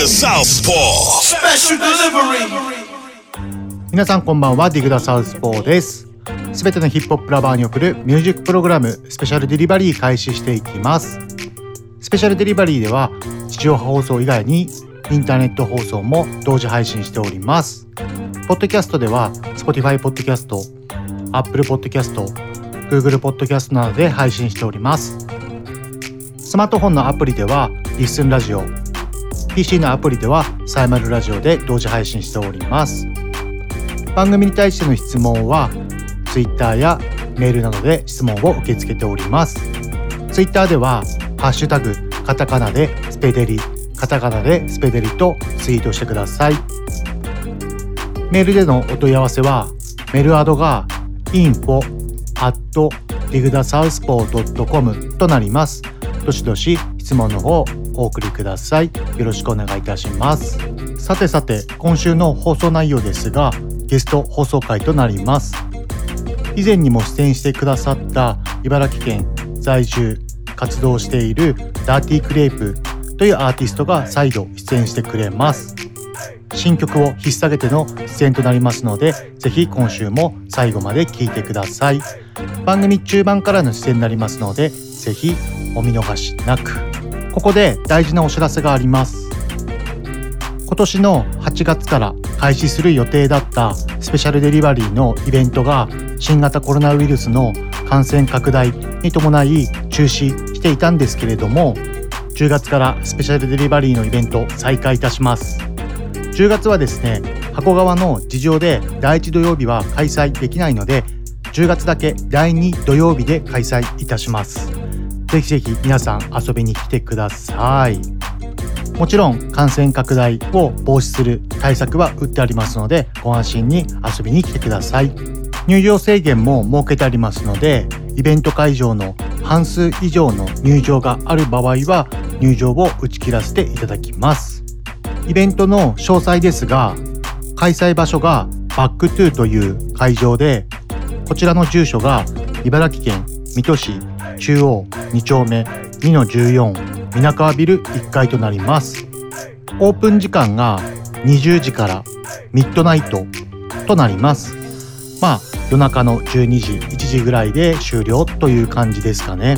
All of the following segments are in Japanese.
The Southpaw. Special delivery. 皆さんこんばんはディグダサウスポーですすべてのヒップホップラバーに送るミュージックプログラムスペシャルデリバリー開始していきますスペシャルデリバリーでは地上波放送以外にインターネット放送も同時配信しておりますポッドキャストでは Spotify ポッドキャスト Apple ポッドキャスト Google ポッドキャストなどで配信しておりますスマートフォンのアプリではリッスンラジオ PC のアプリではサイマルラジオで同時配信しております。番組に対しての質問は Twitter やメールなどで質問を受け付けております。Twitter では「ハッシュタグカタカナでスペデリ」カタカナでスペデリとツイートしてください。メールでのお問い合わせはメールアドが info at digthesouthpaw.com となります。どしどし質問の方お送りください。よろしくお願いいたします。さてさて今週の放送内容ですがゲスト放送回となります。以前にも出演してくださった茨城県在住活動しているダーティークレープというアーティストが再度出演してくれます。新曲を引っ提げての出演となりますのでぜひ今週も最後まで聴いてください。番組中盤からの出演になりますのでぜひお見逃しなくここで大事なお知らせがあります。今年の8月から開始する予定だったスペシャルデリバリーのイベントが新型コロナウイルスの感染拡大に伴い中止していたんですけれども10月からスペシャルデリバリーのイベント再開いたします。10月はですね箱川の事情で第1土曜日は開催できないので10月だけ第2土曜日で開催いたします。ぜひぜひ皆さん遊びに来てください。もちろん感染拡大を防止する対策は打ってありますのでご安心に遊びに来てください。入場制限も設けてありますのでイベント会場の半数以上の入場がある場合は入場を打ち切らせていただきます。イベントの詳細ですが開催場所がバックトゥーという会場でこちらの住所が茨城県水戸市中央2丁目2-14皆川ビル1階となります。オープン時間が20時からミッドナイトとなります。まあ夜中の12時1時ぐらいで終了という感じですかね。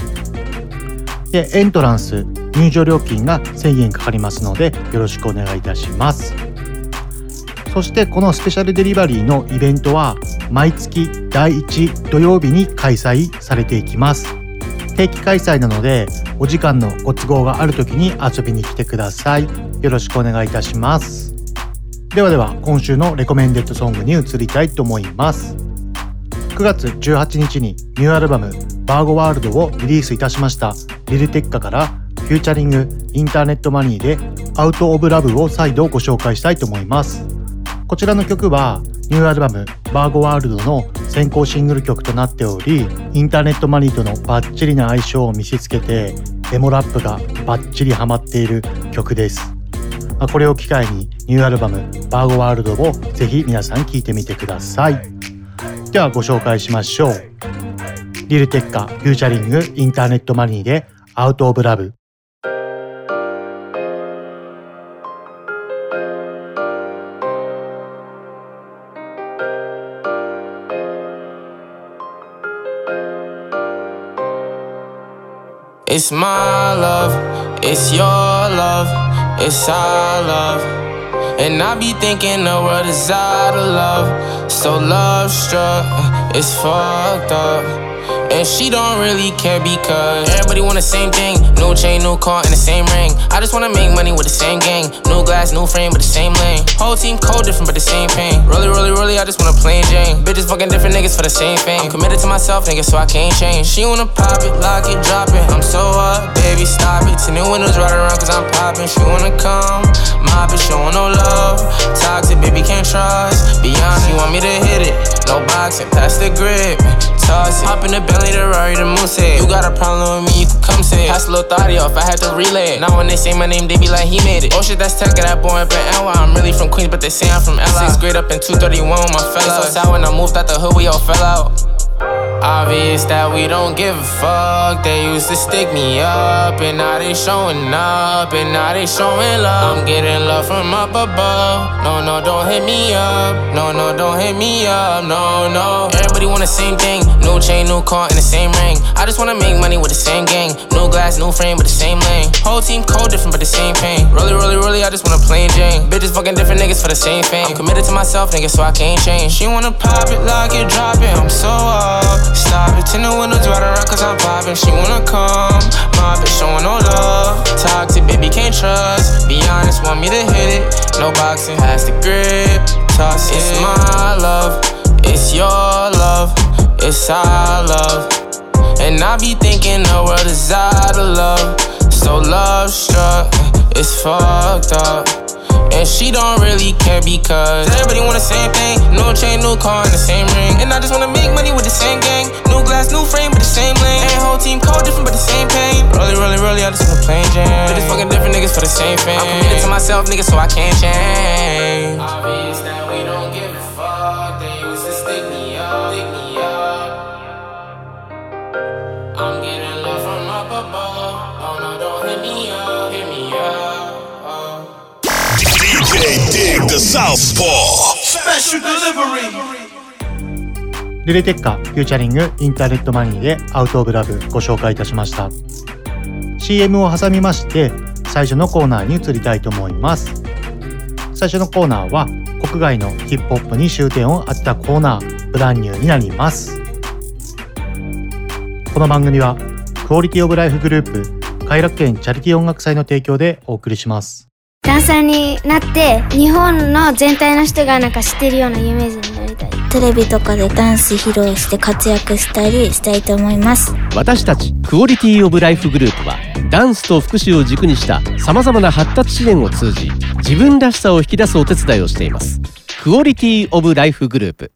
でエントランス入場料金が1000円かかりますのでよろしくお願いいたします。そしてこのスペシャルデリバリーのイベントは毎月第1土曜日に開催されていきます。定期開催なのでお時間のご都合がある時に遊びに来てください。よろしくお願いいたします。ではでは今週の Recommended Song に移りたいと思います。9月18日にニューアルバム「Virgo World」をリリースいたしました Lil Tecca から featuring Internet Money で「Out of Love」を再度ご紹介したいと思います。こちらの曲はニューアルバム「Virgo World」の先行シングル曲となっており Internet Money とのバッチリな相性を見せつけてデモラップがバッチリハマっている曲です。まこれを機会にニューアルバム「Virgo World」をぜひ皆さん聴いてみてください。ではご紹介しましょう。 Lil Tecca featuring Internet Money で「Out of Love」It's my love, it's your love, it's our love. And I be thinking the world is out of love. So love struck, it's fucked up. And she don't really care because everybody want the same thing. No chain, no car, and the same ring. I just wanna make money with the same gang. No glass, no frame, but the same lane. Whole team cold different, but the same pain. Really, really, really, I just wanna plain Jane. Bitches fucking different niggas for the same thing. Committed to myself, nigga, so I can't change. She wanna pop it, lock it, drop it. I'm so up, baby, stop it. Ten new windows right around, cause I'm popping. She wanna come, mop it, showing no love. Toxic, baby, can't trust. Beyond, you want me to hit it. No boxing, pass the grip. Toss it. Hop in the Bentley, the Rari, the Moose head. You got a problem with me, you can come say it. Pass a little thotty off, I had to relay it. Now when they say my name, they be like, he made it. Oh shit, that's tech, that boy up in NY. I'm really from Queens, but they say I'm from LA. Sixth grade up in 231 with my fellas. So sad when I moved out the hood, we all fell out. Obvious that we don't give a fuck. They used to stick me up, and now they showing up, and now they showing love. I'm getting love from up above. No, no, don't hit me up. No, no, don't hit me up. No, no. Everybody want the same thing. No chain, no car, and the same ring. I just wanna make money with the same gang. No glass, no frame, but the same lane. Whole team cold different, but the same pain. Really, really, really, I just wanna plain Jane. Bitches fucking different niggas for the same fame. I'm committed to myself, nigga, so I can't change. She wanna pop it, lock it, drop it. I'm so up. Stop it, ten the windows right around, cause I'm popping. She wanna come, my bitch showing no love. Toxic, baby, can't trust. Be honest, want me to hit it. No boxing, has the grip. Toss it. It's my love, it's your love, it's our love. And I be thinking the world is out of love. So love struck, it's fucked up. And she don't really care because everybody want the same thing. No chain, no car, and the same ring. And I just wanna make money with the same gang. New glass, new frame, but the same lane. And whole team cold different, but the same pain. Really, really, really, I just wanna plain Jane. Bitches fucking different niggas for the same fame. I'm committed to myself, nigga, so I can't change. Obvious that we don't give the Southpaw. Special delivery. Lil Tecca featuring Internet Money で Out of Love ご紹介いたしました CM を挟みまして最初のコーナーに移りたいと思います最初のコーナーは国外のヒップホップに焦点を当てたコーナー Brand New になりますこの番組はクオリティオブライフグループ偕楽園チャリティー音楽祭の提供でお送りしますダンサーになって日本の全体の人がなんか知ってるような有名人になりたい。テレビとかでダンス披露して活躍したりしたいと思います。私たちクオリティオブライフグループはダンスと福祉を軸にしたさまざまな発達支援を通じ自分らしさを引き出すお手伝いをしています。クオリティオブライフグループ。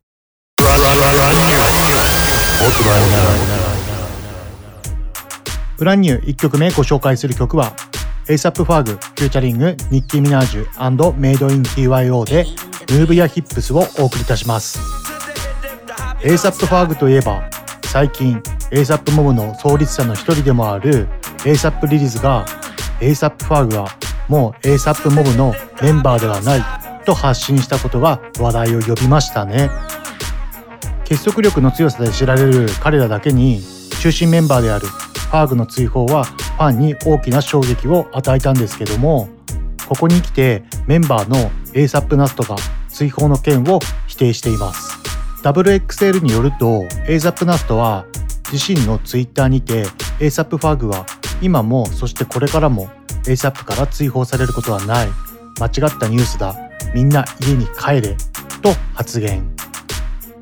Brand New 1曲目ご紹介する曲は ASAP ファーグフューチャリングニッキー・ミナージュメイドイン TYO でムーブやヒップスをお送りいたします。ASAP ファーグといえば最近 ASAP モブの創立者の一人でもある ASAP リリーズが ASAP ファーグはもう ASAP モブのメンバーではないと発信したことが話題を呼びましたね。結束力の強さで知られる彼らだけに中心メンバーであるファーグの追放はファンに大きな衝撃を与えたんですけどもここに来てメンバーの ASAP ナストが追放の件を否定しています。WXL によると ASAP ナストは自身の Twitter にて ASAP ファーグは今もそしてこれからも ASAP から追放されることはない。間違ったニュースだ。みんな家に帰れ。と発言。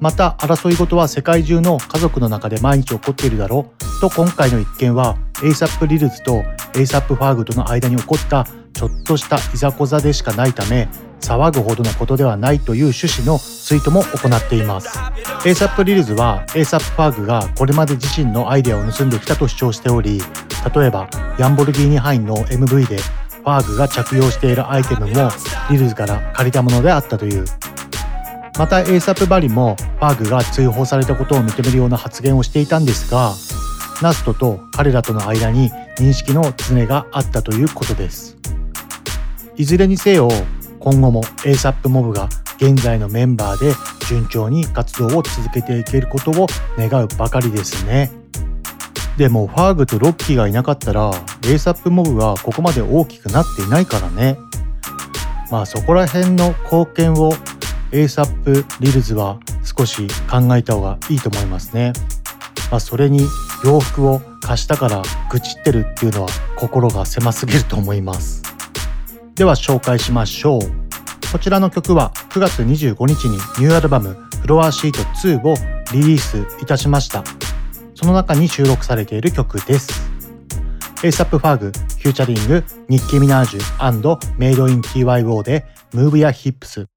また争い事は世界中の家族の中で毎日起こっているだろう。と今回の一件は ASAP リルズと ASAP ファーグとの間に起こったちょっとしたいざこざでしかないため騒ぐほどのことではないという趣旨のツイートも行っています。ASAP リルズは ASAP ファーグがこれまで自身のアイデアを盗んできたと主張しており例えばヤンボルギーニハインの MV でファーグが着用しているアイテムもリルズから借りたものであったという。また ASAP バリもファーグが追放されたことを認めるような発言をしていたんですがナストと彼らとの間に認識の常があったということです。いずれにせよ今後も ASAP モブが現在のメンバーで順調に活動を続けていけることを願うばかりですね。でもファーグとロッキーがいなかったら ASAP モブはここまで大きくなっていないからね。まあそこら辺の貢献を ASAP リルズは少し考えた方がいいと思いますね。まあ、それに洋服を貸したから愚痴ってるっていうのは心が狭すぎると思います。では紹介しましょう。こちらの曲は9月25日にニューアルバムフロアシート2をリリースいたしました。その中に収録されている曲です。ASAP ファーグ featuring ニッキー・ミナージュ MadeinTYO で Move Ya Hips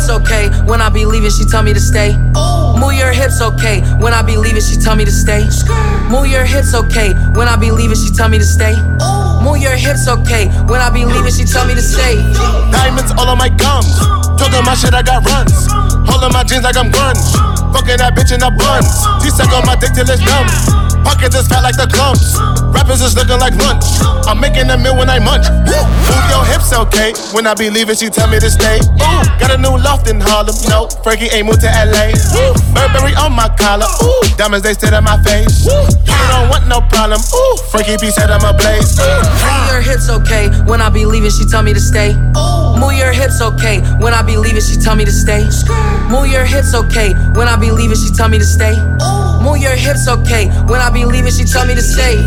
hips okay. When I be leaving, she tell me to stay. Move your hips okay. When I be leaving, she tell me to stay. Move your hips okay. When I be leaving, she tell me to stay. Move your hips okay. When I be leaving, she tell me to stay. Diamonds all on my gums. Talking my shit, I got runs. Holding my jeans like I'm grunge. Fucking that bitch in the buns. She suck on my dick till it's numb. Pockets is fat like the clumps. Rappers is looking like lunch. I'm making a meal when I munch. Woo. Move your hips, okay? When I be leaving, she tell me to stay. Ooh. Got a new loft in Harlem. No, Frankie ain't moved to LA. Woo. Burberry on my collar. Ooh. Diamonds they sit on my face. Woo. You don't want no problem. Ooh. Frankie B said I'm a blaze. Move your hips okay. When I be leaving, she tell me to stay. Move your hips okay. When I be leaving, she tell me to stay. Move your hips okay. When I be leaving, she tell me to stay. Move your hips okay. When I be leaving, she tell me to stay.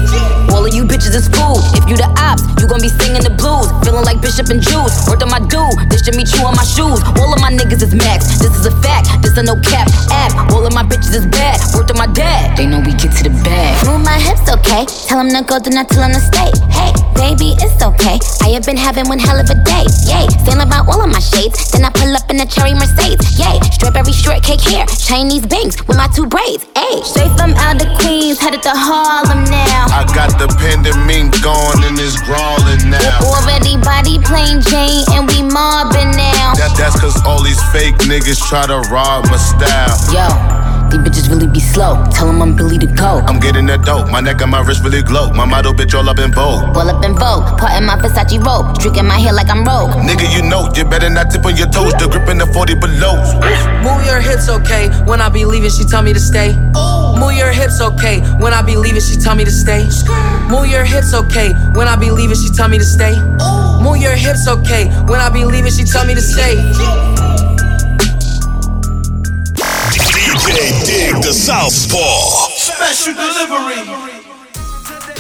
All of you bitches is fool. If you the ops, you gon' be singing the blues. Feeling like Bishop and Juice. Worked on my dude. This should me chewing my shoes. All of my niggas is max. This is a fact. This a no cap app. All of my bitches is bad. Worked on my dad. They know we get to the bag. Move my hips, okay? Tell him to go, do not tell him to stay. Hey, baby, it's okay. I have been having one hell of a day. Yay, sailing about all of my shades. Then I pull up in a cherry Mercedes. Yay, strawberry shortcake hair. Chinese bangs with my two braids. Ayy, straight from out the Queens, headed to Harlem now. I got the pandemic gone and it's crawling now. Already body plain Jane and we mobbing now. That, that's cause all these fake niggas try to rob my style. Yo, these bitches really be slow. Tell them I'm Billy to go. I'm getting that dope. My neck and my wrist really glow. My model bitch all up in vogue. All up in vogue, part in my Versace robe. Streaking my hair like I'm rogue. Nigga, you know, you better not tip on your toes. The grip in the 40 below. Move your hips okay. When I be leaving, she tell me to stay. Move your hips okay. When I be leaving, she tell me to stay. Move your hips okay. When I be leaving, she tell me to stay. Move your hips okay. When I be leaving, she tell me to stay. DJ Dig the Southpaw. Special delivery.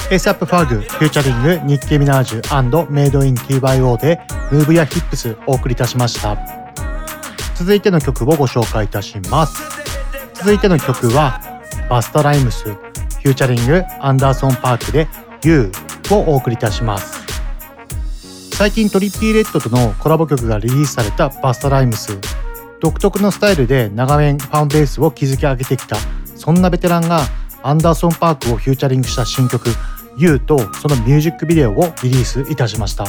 ASAP ファーグ featuring ニッキー・ミナージュ MadeinTYO で Move Ya Hips お送りいたしました続いての曲をご紹介いたします続いての曲はバスタライムス featuring アンダーソン・パークで You をお送りいたします最近トリッピーレッドとのコラボ曲がリリースされたバスタライムス独特のスタイルで長年ファンベースを築き上げてきたそんなベテランがアンダーソン・パークをフューチャリングした新曲 You とそのミュージックビデオをリリースいたしました。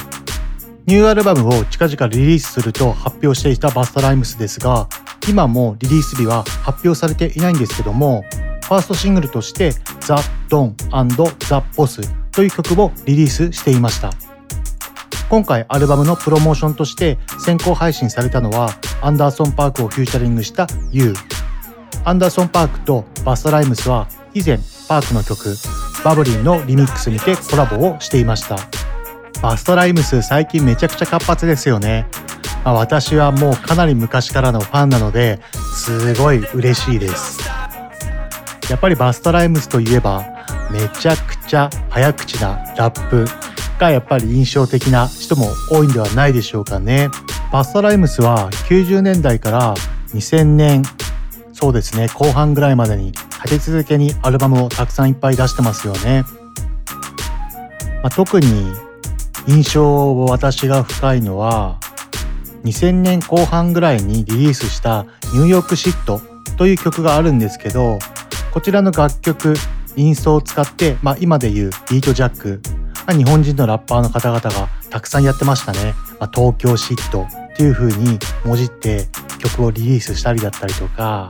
ニューアルバムを近々リリースすると発表していたバスタライムスですが今もリリース日は発表されていないんですけどもファーストシングルとして「ザ・ドン&ザ・ボス」という曲をリリースしていました。今回アルバムのプロモーションとして先行配信されたのはアンダーソン・パークをフューチャリングした「You」アンダーソン・パークとバスタライムスは以前パークの曲バブリンのリミックスにてコラボをしていました。バストライムス最近めちゃくちゃ活発ですよね、まあ、私はもうかなり昔からのファンなのですごい嬉しいです。やっぱりバストライムスといえばめちゃくちゃ早口なラップ。がやっぱり印象的な人も多いんではないでしょうかね。バストライムスは90年代から2000年そうですね後半ぐらいまでに立て続けにアルバムをたくさんいっぱい出してますよね、まあ、特に印象を私が深いのは2000年後半ぐらいにリリースした「ニューヨークシット」という曲があるんですけどこちらの楽曲インストを使って、まあ、今でいうビートジャック日本人のラッパーの方々がたくさんやってましたね。まあ、東京シットっていう風にもじって曲をリリースしたりだったりとか、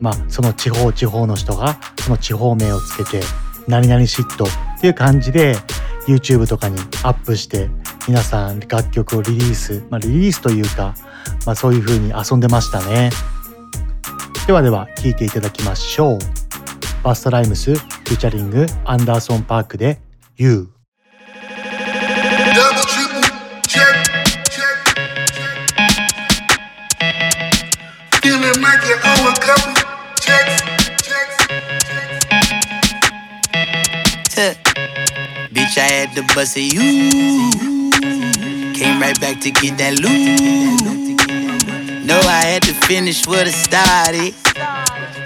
まあ、その地方地方の人がその地方名をつけて何々シットっていう感じで YouTube とかにアップして皆さん楽曲をリリース、まあ、リリースというか、まあ、そういう風に遊んでましたね。ではでは聴いていただきましょう。バストライムスフューチャリングアンダーソン・パークで You Double triple check, check. Feeling like you owe a couple checks, checks. Bitch, I had to bust a you. Came right back to get that loot. No, I had to finish what I started.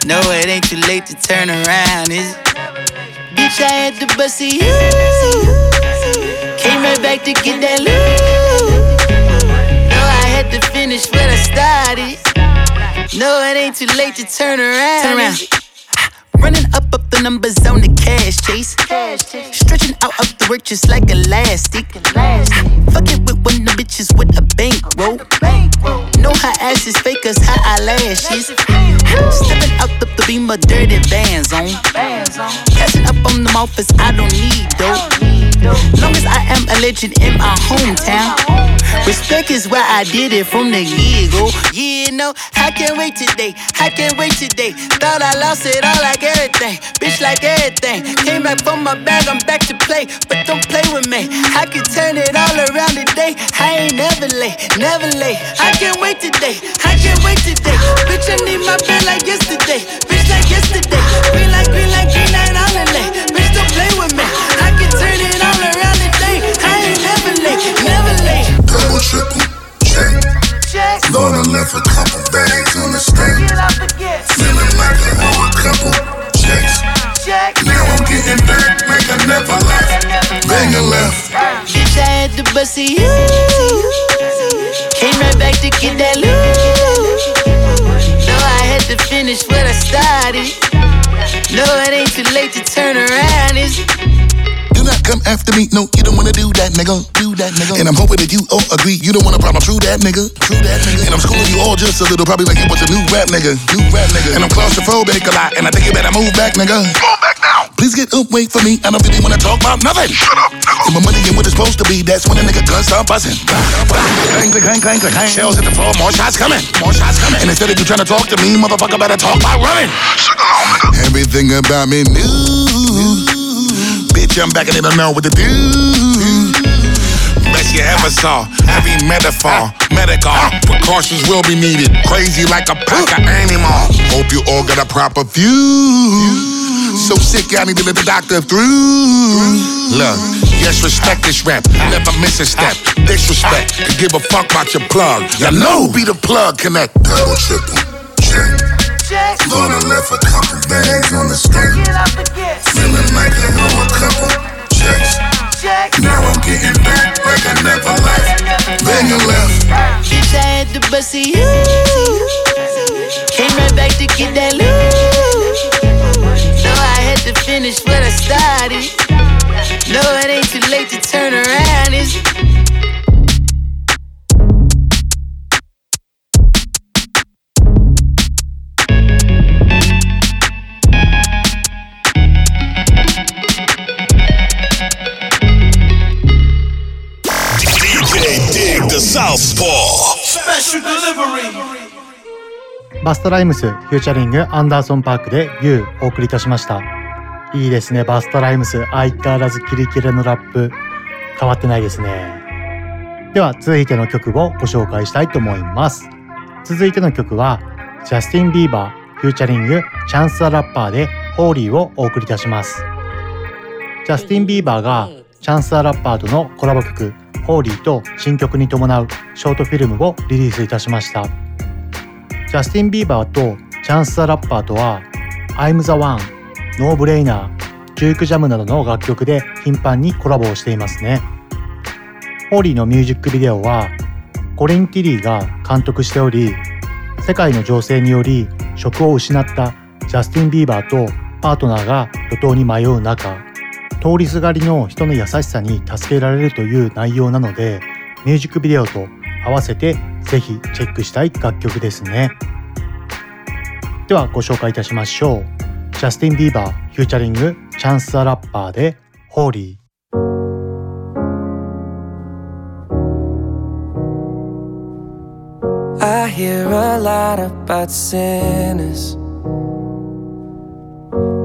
No, it ain't too late to turn around, is it? Bitch, I had to bust you. Came right back to get that loot. No, I had to finish what I started. No, it ain't too late to turn around. Turn around. Running up up the numbers on the cash chase. Stretching out up the work just like elastic. Fucking with one of the bitches with a bankroll. Know her ass is fake cause her eyelashes. Stepping out up the beam of dirty bands on. Passing up on them offers I don't need though. Long as I am a legend in my hometown. Respect is why I did it from the get go. Yeah, no, I can't wait today. I can't wait today. Thought I lost it all like everything. Bitch, like everything. Came back from my bag, I'm back to play. But don't play with me. I can turn it all around today. I ain't never late, never late. I can't wait today. I can't wait today. Bitch, I need my bed like yesterday. Bitch, triple check. Gonna left a couple bags on the stand. Feeling like I owe a couple checks. Now I'm getting back like I never left. Banger left. Bitch, I had to bust a you. Came right back to get that loot. No, I had to finish what I started. No, it ain't too late to turn around, come after me, no, you don't wanna do that, nigga. Do that, nigga. And I'm hoping that you all agree, you don't want a problem. True that, nigga. True that, nigga. And I'm schooling you all just a little, probably like you was a new rap nigga. New rap nigga. And I'm claustrophobic a lot, and I think you better move back, nigga. Move back now. Please get up, wait for me. I don't really wanna talk about nothing. Shut up, nigga. My money in what it's supposed to be. That's when a nigga gun start buzzing. Clang, clang, clang, clang, clang. Shells hit the floor, more shots coming. More shots coming. And instead of you trying to talk to me, motherfucker better talk by running. Everything about me new. I'm back in it, I know what to do. Best you ever saw. Every metaphor, medical precautions will be needed. Crazy like a pack of animal. Hope you all got a proper view. So sick, I need to let the doctor through. Look, yes, respect this rap. Never miss a step. Disrespect. To give a fuck about your plug. You know, be the plug connect. Double triple check. Gonna left a couple bags on the street. Feeling like I owe a couple checks. Now I'm getting back like I never left. Left. Bitch, I had to bust a you. Came right back to get that loot. No, I had to finish what I started. No, it ain't too late to turn around, is the Southpaw. Special delivery. バストライムスフューチャリングアンダーソン・パークで You お送りいたしました。いいですねバスタライムス。相変わらずキレキレのラップ。変わってないですね。では続いての曲をご紹介したいと思います。続いての曲はジャスティン・ビーバー featuring チャンス・ザ・ラッパーで Holy をお送りいたします。ジャスティン・ビーバーがチャンス・ザ・ラッパーとのコラボ曲 Holy と新曲に伴うショートフィルムをリリースいたしましたジャスティン・ビーバーとチャンス・ザ・ラッパーとは I'm the One、 No Brainer、Juke Jam などの楽曲で頻繁にコラボをしていますね。 Holy のミュージックビデオはコリン・ティリーが監督しており、世界の情勢により職を失ったジャスティン・ビーバーとパートナーが路頭に迷う中、通りすがりの人の優しさに助けられるという内容なので、ミュージックビデオと合わせてぜひチェックしたい楽曲ですね。ではご紹介いたしましょう。ジャスティン・ビーバー featuring チャンス・ザ・ラッパーで Holy。I hear a lot about sinners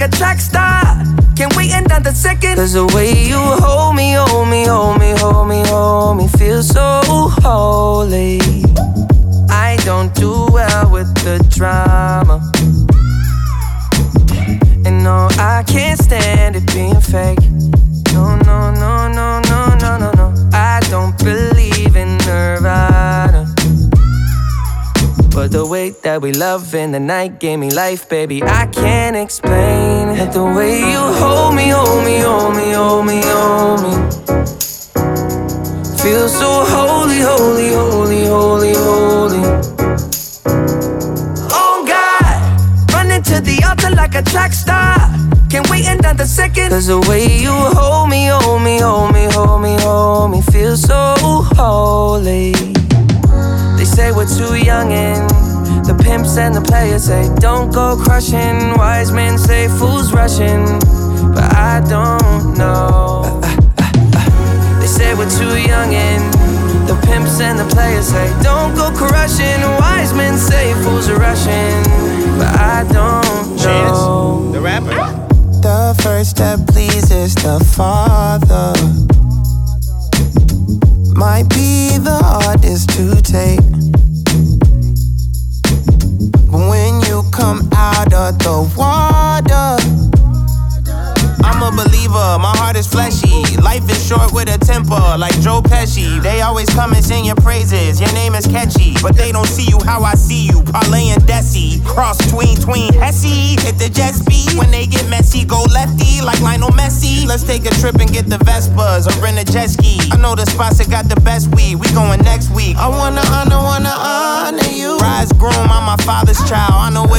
Like a track star. Can't wait another second. Cause the way you hold me, hold me, hold me, hold me, hold me, feel so holy. I don't do well with the drama. And no, I can't stand it being fake. No, no, no, no, no, no, no, no. I don't believe But the way that we love in the night gave me life, baby. I can't explain it. The way you hold me, hold me, hold me, hold me, hold me. Feel so holy, holy, holy, holy, holy. Oh God, running to the altar like a track star. Can't wait another second. Cause the way you hold me, hold me, hold me, hold me, hold me, feel so holy. They say we're too young and the pimps and the players say don't go crushing. Wise men say fools rushing, but I don't know. They say we're too young and the pimps and the players say don't go crushing. Wise men say fools are rushing, but I don't know. Chance, the rapper. The first step pleases the Father. Might be the hardest to take. But when you come out of the water, I'm a believer, my heart is fleshy. Life is short with a temper, like Joe Pesci. They always come and sing your praises, your name is catchy. But they don't see you how I see you, Parlay and Desi. Cross tween, tween, Hesse. Hit the jet speed, when they get messy, go lefty, like Lionel Messi. Let's take a trip and get the Vespas or rent a jet ski. I know the spots that got the best weed, we going next week. I wanna wanna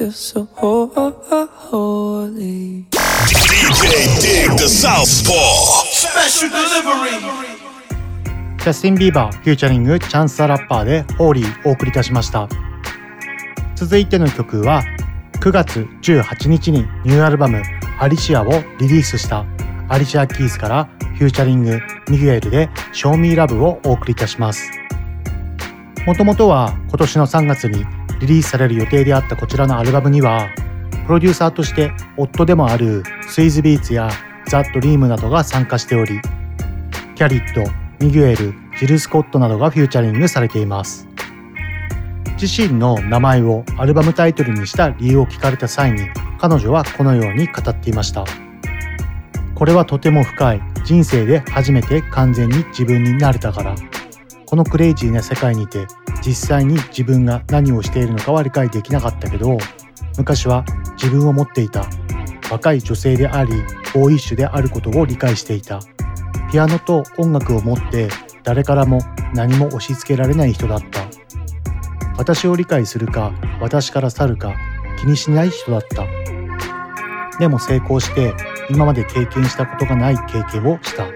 Feel so holy. DJ Dig the Southpaw. Special delivery. ジャスティン・ビーバーフューチャリングチャンス・ザ・ラッパーで「Holy」お送りいたしました続いての曲は9月18日にニューアルバム「アリシア」をリリースしたアリシア・キースからフューチャリングミグエルで「Show Me Love をお送りいたしますもともとは今年の3月にリリースされる予定であったこちらのアルバムにはプロデューサーとして夫でもあるスイズビーツやザ・ドリームなどが参加しておりキャリットミギュエル、ジル・スコットなどがフューチャリングされています。自身の名前をアルバムタイトルにした理由を聞かれた際に彼女はこのように語っていました。これはとても深い人生で初めて完全に自分になれたから。このクレイジーな世界にて実際に自分が何をしているのかは理解できなかったけど昔は自分を持っていた若い女性でありボーイッシュであることを理解していた。ピアノと音楽を持って誰からも何も押し付けられない人だった。私を理解するか私から去るか気にしない人だった。でも成功して今まで経験したことがない経験をした。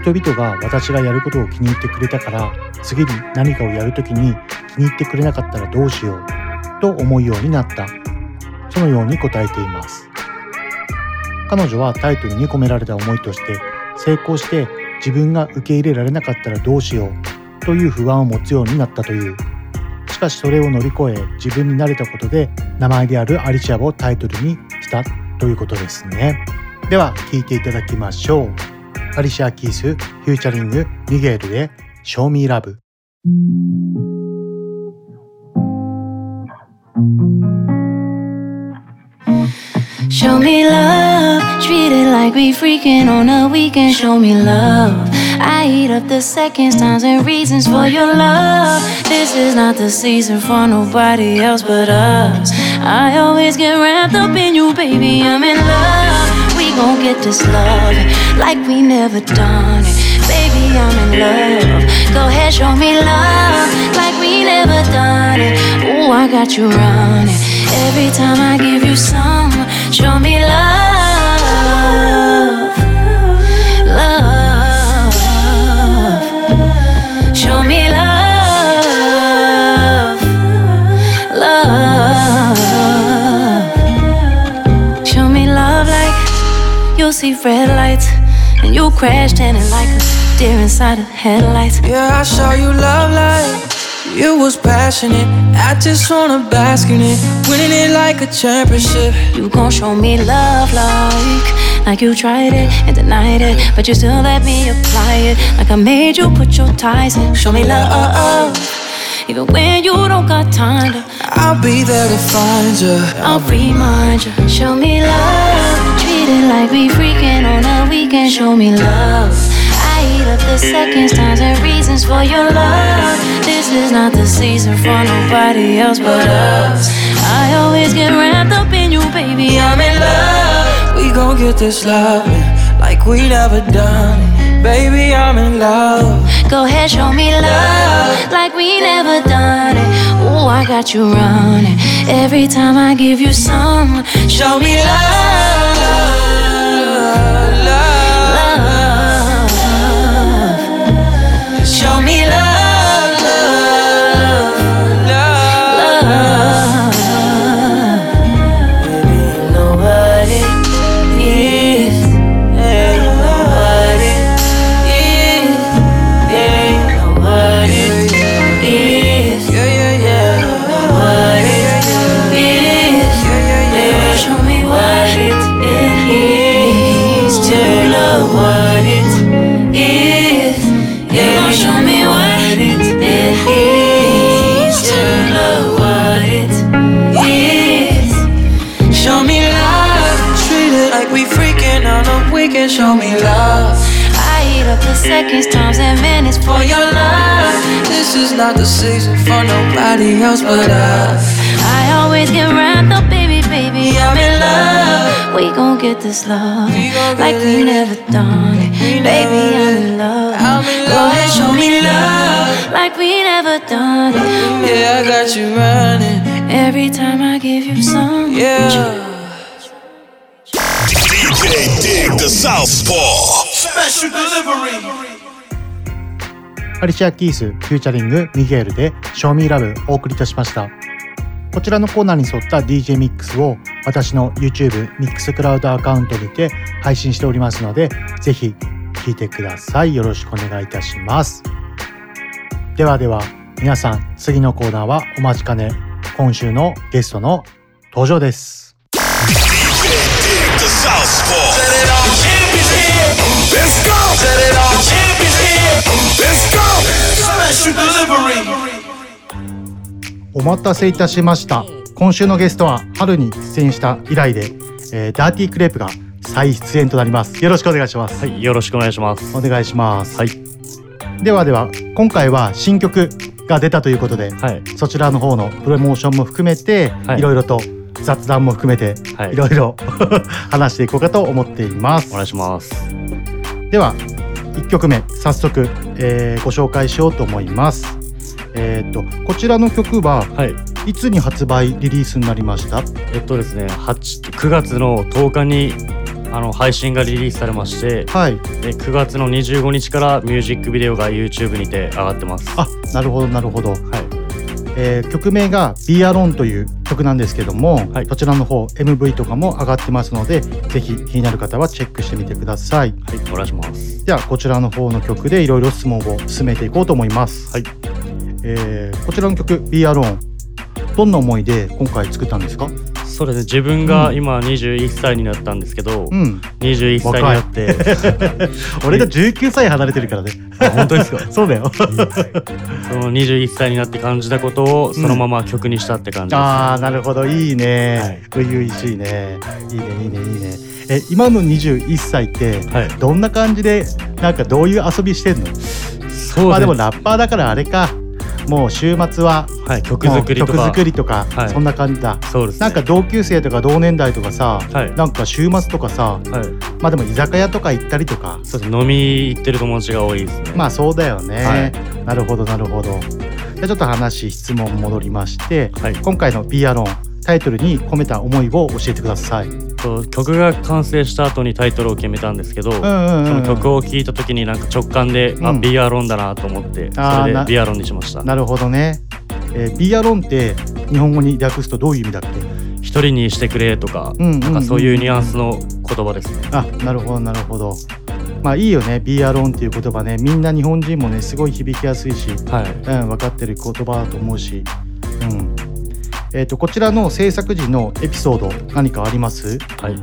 人々が私がやることを気に入ってくれたから次に何かをやるときに気に入ってくれなかったらどうしようと思うようになった。そのように答えています。彼女はタイトルに込められた思いとして成功して自分が受け入れられなかったらどうしようという不安を持つようになったという。しかしそれを乗り越え自分になれたことで名前であるアリシアをタイトルにしたということですね。では聴いていただきましょう。アリシア・キースフューチャリングミゲールで「Show Me Love」Show me love, treat it like we freaking on a weekend. Show me love. I eat up the seconds, times, and reasons for your love. This is not the season for nobody else but us. I always get wrapped up in you, baby. I'm in love. We gon' get this love like we never done it. Baby, I'm in love. Go ahead, show me love like we never done it. Ooh, I got you running. Every time I give you some, show me love. Love. Show me love. Love. Show me love like you'll see red lights and you crashed in it like a deer inside of headlights. Yeah, I saw you love like you was passionate. I just wanna bask in it, winning it like a championship. You gon' show me love like like you tried it and denied it, but you still let me apply it. Like I made you put your ties in. Show me love, even when you don't got time to. I'll be there to find you. I'll remind you. Show me love, treat it like we freaking on a weekend. Show me love. The seconds, times, and reasons for your love. This is not the season for nobody else but us. I always get wrapped up in you, baby. I'm in love. We gon' get this love like we never done it. Baby, I'm in love. Go ahead, show me love like we never done it. Ooh, I got you running. Every time I give you some, show me love. Love. Love. I eat up the seconds, times, and minutes for your love. This is not the season for nobody else but us. I always get wrapped up, baby, baby. I'm in love. We gon' get this love like we never done it. Baby, I'm in love. Go ahead, show me love like we never done it. Yeah, I got you running. Every time I give you some. Yeah. Dig the Southpaw. Special delivery. アリシア・キースフューチャリングミゲールで「Show Me Love」お送りいたしました。こちらのコーナーに沿った DJ ミックスを私の YouTube ミックスクラウドアカウントにて配信しておりますのでぜひ聴いてください。よろしくお願いいたします。ではでは皆さん次のコーナーはお待ちかね。今週のゲストの登場です Let's go. Let's go. Special delivery. お待たせいたしました今週のゲストは春に出演した以来で、えーダーティークレープが再出演となりますよろしくお願いしますはい、よろしくお願いします。お願いしますはい。ではでは今回は新曲が出たということで、そちらの方のプロモーションも含めて、はいい、ろいろと雑談も含めて、はいい、ろいろ 話していこうかと思っていますお願いします。では1曲目早速、えーご紹介しようと思います。えっ、とこちらの曲は、い、つに発売リリースになりました？えっとですね、8 9月の10日にあの配信がリリースされまして、はい、で9月の25日からミュージックビデオが YouTube にて上がってます。あなるほどなるほど、はい。えー曲名が「Be Alone」という曲なんですけども、そちらの方 MV とかも上がってますのでぜひ気になる方はチェックしてみてください。はい、お願いします。ではこちらの方の曲でいろいろ質問を進めていこうと思います、はい。えーこちらの曲「Be Alone」どんな思いで今回作ったんですか？そうですね。自分が今21歳になったんですけど、うん。21歳になって。俺が19歳離れてるからね。あ本当ですか？そうだよ。その21歳になって感じたことをそのまま曲にしたって感じです、ああなるほど。いいね。初々しいね。いいねいいねいいね。え今の21歳ってどんな感じでなんかどういう遊びしてんの？そうまあでもラッパーだからあれかもう週末は、はい、曲作りとか。曲作りとか、はい。そんな感じだ。そうです、ね、なんか同級生とか同年代とかさ、なんか週末とかさ、まあでも居酒屋とか行ったりとか。そうです。飲み行ってる友達が多いですね。まあそうだよね、はい。なるほどなるほど。じゃあちょっと話質問戻りまして、今回の「Be Alone」タイトルに込めた思いを教えてください。と曲が完成した後にタイトルを決めたんですけど、んうんうんその曲を聴いた時になんか直感で、あうん。ビアロンだなと思ってそれでビアロンにしました。なるほどね、えー、Be Alone って日本語に略すとどういう意味だっけ？一人にしてくれとか、うんうんうんなんかそういうニュアンスの言葉ですね。あなるほどなるほど。まあいいよね「Be Alone」っていう言葉ね。みんな日本人もねすごい響きやすいし、うん、分かってる言葉だと思うし、うんえー、とこちらの制作時のエピソード何かあります？はい。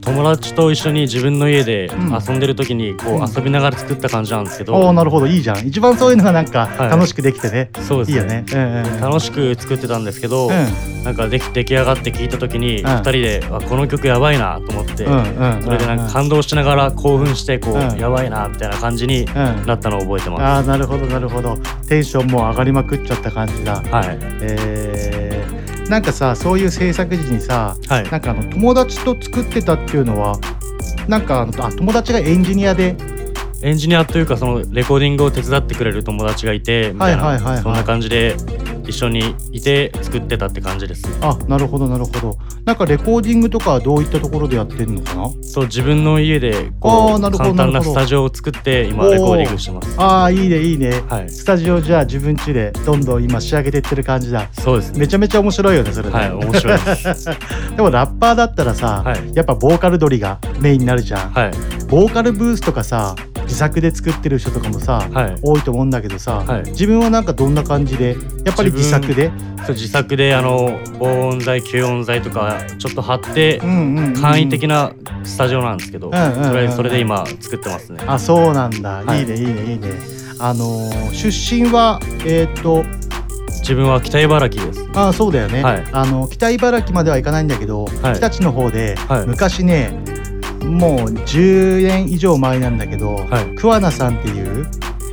友達と一緒に自分の家で遊んでる時にこう遊びながら作った感じなんですけど、おおなるほど。いいじゃん。一番そういうのがなんかはい。楽しくできてね、そうですいいよね、うんうん、楽しく作ってたんですけど、うなんかでき出来上がって聞いた時にうん。2人で、あこの曲やばいなと思って、うんうんそれでなんか感動しながら興奮してこう、うん。やばいなみたいな感じになったのを覚えてます。ああなるほどなるほど。テンションも上がりまくっちゃった感じだ。はい。えー、なんかさそういう制作時にさ、なんかあの友達と作ってたっていうのはなんかあのあ友達がエンジニアでエンジニアというかそのレコーディングを手伝ってくれる友達がいてみたいな、はいはいはいはい。そんな感じで一緒にいて作ってたって感じです。あなるほどなるほど。なんかレコーディングとかはどういったところでやってんのかな？そう自分の家であこうーなるほど簡単なスタジオを作って今レコーディングしてます。ああいいねいいね、スタジオじゃあ自分家でどんどん今仕上げてってる感じだ。そうです、めちゃめちゃ面白いよねそれね。はい面白いです。でもラッパーだったらさ、やっぱボーカル取りがメインになるじゃん、ボーカルブースとかさ自作で作ってる人とかもさ、多いと思うんだけどさ、自分はなんかどんな感じでやっぱり自作で？自作であの防音材吸音材とかちょっと貼って、んうんうん簡易的なスタジオなんですけど、うんうんうんうん。とりあえずそれで今作ってますね。あそうなんだ、はい。い、いねいいねいいね。あのー出身はえーっと自分は北茨城です。あそうだよね、はい。あの北茨城までは行かないんだけど、はい。日立の方で、はい。昔ねもう10年以上前なんだけど、桑名さんっていう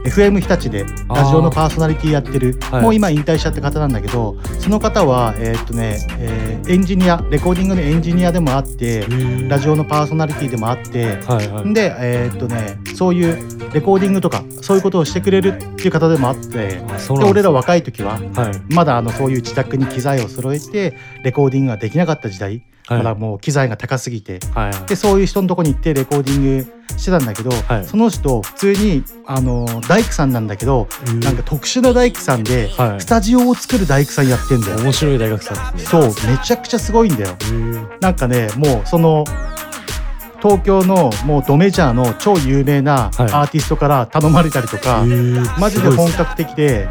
FM 日立でラジオのパーソナリティやってる、はい。もう今引退しちゃった方なんだけどその方はえーっとね、えーエンジニアレコーディングのエンジニアでもあってラジオのパーソナリティでもあって、はいはい。でえーっとねそういうレコーディングとかそういうことをしてくれるっていう方でもあってで俺ら若い時は、はい。まだあのそういう自宅に機材を揃えてレコーディングができなかった時代、はい。まだもう機材が高すぎて、はい。でそういう人のとこに行ってレコーディングしてたんだけど、その人普通にあの大工さんなんだけど、なんか特殊な大工さんで、スタジオを作る大工さんやってんだよ。面白い大学さんですそうめちゃくちゃすごいんだよ。なんかねもうその東京のもうドメジャーの超有名なアーティストから頼まれたりとか、マジで本格的で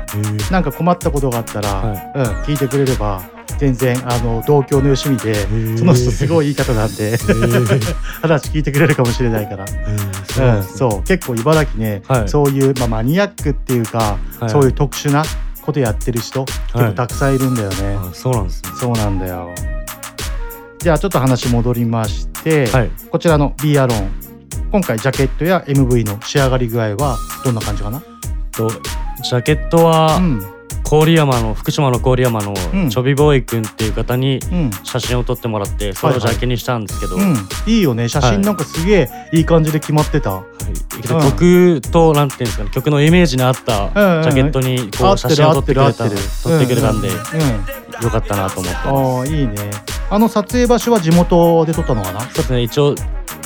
なんか困ったことがあったら、うん、聞いてくれれば全然あの同郷のよしみでその人すごいいい方なんで話聞いてくれるかもしれないから、うん、そう結構茨城ね、そういう、まあ、マニアックっていうか、はい。そういう特殊なことやってる人、結構たくさんいるんだよね。そうなんですね。そうなんだよ。じゃあちょっと話戻りまして、こちらの Be Alone 今回ジャケットや MV の仕上がり具合はどんな感じかな？とジャケットは、郡山の福島の郡山のちょびボーイくんっていう方に写真を撮ってもらって、それをジャケにしたんですけど、うん、いいよね。写真なんかすげえいい感じで決まってた、けど曲となんていうんですかね曲のイメージに合ったジャケットにこ合う写真を撮ってくれた合ってる合ってる。撮ってくれたんで、うんよかったなと思って。ああいいね。あの撮影場所は地元で撮ったのかな？そうですね一応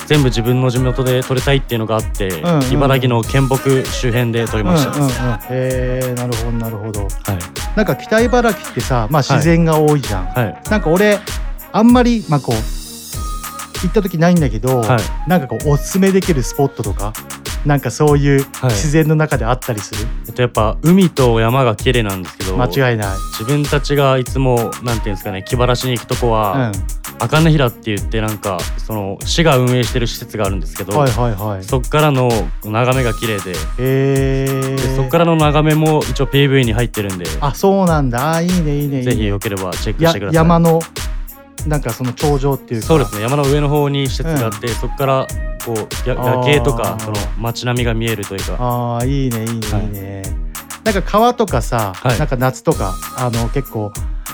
全部自分の地元で撮りたいっていうのがあって、んうん。茨城の県北周辺で撮りました。うんうんうん、へえなるほどなるほど、なんか北茨城ってさ、まあ、自然が多いじゃん、なんか俺あんまりまあこう行った時ないんだけど、なんかこうおすすめできるスポットとかなんかそういう自然の中であったりする、えっとやっぱ海と山が綺麗なんですけど間違いない。自分たちがいつもなんていうんですかね気晴らしに行くとこは、赤根平って言ってなんかその市が運営してる施設があるんですけど、はいはいはい。そっからの眺めが綺麗でへでそっからの眺めも一応 PV に入ってるんであそうなんだ。あいいねいいねいいね。ぜひよければチェックやしてください。山のなんかその頂上っていうか。そうですね山の上の方に施設があって、そこからこう夜景とかその街並みが見えるというか。ああいいねいいねいいね、なんか川とかさ、なんか夏とかあの結構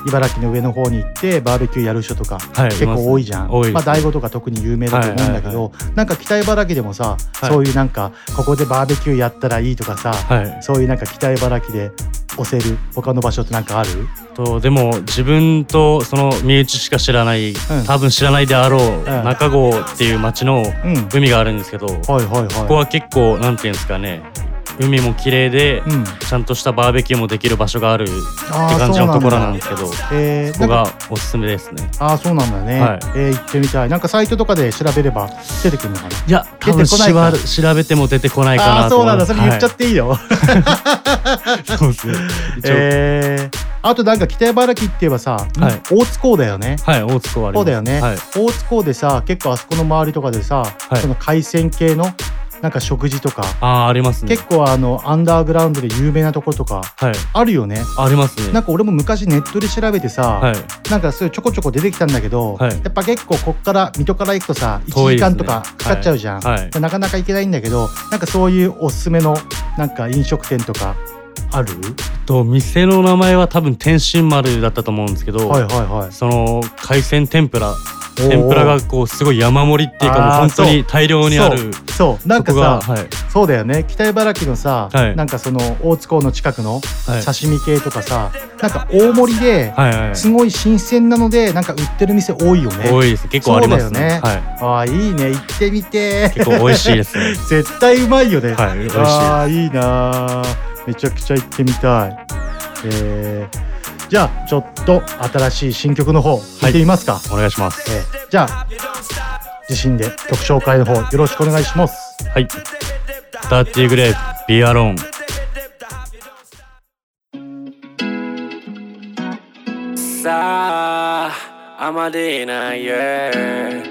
茨城の上の方に行ってバーベキューやる人とか、はい結構多いじゃん、多いですまあ大悟とか特に有名だと思うんだけど、なんか北茨城でもさ、はい。そういうなんかここでバーベキューやったらいいとかさ、はい。そういうなんか北茨城で押せる他の場所ってなんかある？とでも自分とその身内しか知らない、多分知らないであろう、中郷っていう町の海があるんですけど、はいはいはい。ここは結構なんていうんですかね海も綺麗で、ちゃんとしたバーベキューもできる場所があるって感じのところなんんですけどえー。ここがおすすめですね。ああそうなんだね、はい。えー行ってみたい。なんかサイトとかで調べれば出てくるのかな？いや多分出てこないか。しば調べても出てこないかああそうなんだ。それ言っちゃっていいよ、は いそうですね。えーあとなんか北茨城って言えばさ、はい。大津港だよね。はい大津港ありそうだよね、はい。大津港でさ結構あそこの周りとかでさ、はい。その海鮮系のなんか食事とか。あーありますね。結構あのアンダーグラウンドで有名なところとかはい。あるよね、ありますね。なんか俺も昔ネットで調べてさ、はい。なんかそういうちょこちょこ出てきたんだけど、はい。やっぱ結構こっから水戸から行くとさ1遠いですね。時間とかかかっちゃうじゃん、はい。はいなかなか行けないんだけどなんかそういうおすすめのなんか飲食店とかある？と店の名前は多分天津丸だったと思うんですけど、はいはいはい。その海鮮天ぷらー。天ぷらがこうすごい山盛りっていうかもう本当に大量にある。そうなんかさはい。そうだよね。北茨城のさ、はい。なんかその大津港の近くのはい。刺身系とかさ、なんか大盛りで、はいはいすごい新鮮なのでなんか売ってる店多いよね。多いです。結構ありますね。ね、はい。ああいいね。行ってみて。結構美味しいですね。絶対うまいよね。はい美味しいああいいなあめちゃくちゃ行ってみたい。えーじゃあちょっと新しい新曲の方聞いてみますか、お願いします、えーじゃあ自身で曲紹介の方よろしくお願いします。はい。ダーティーグレープ Be Alone さあ、あまりない yeah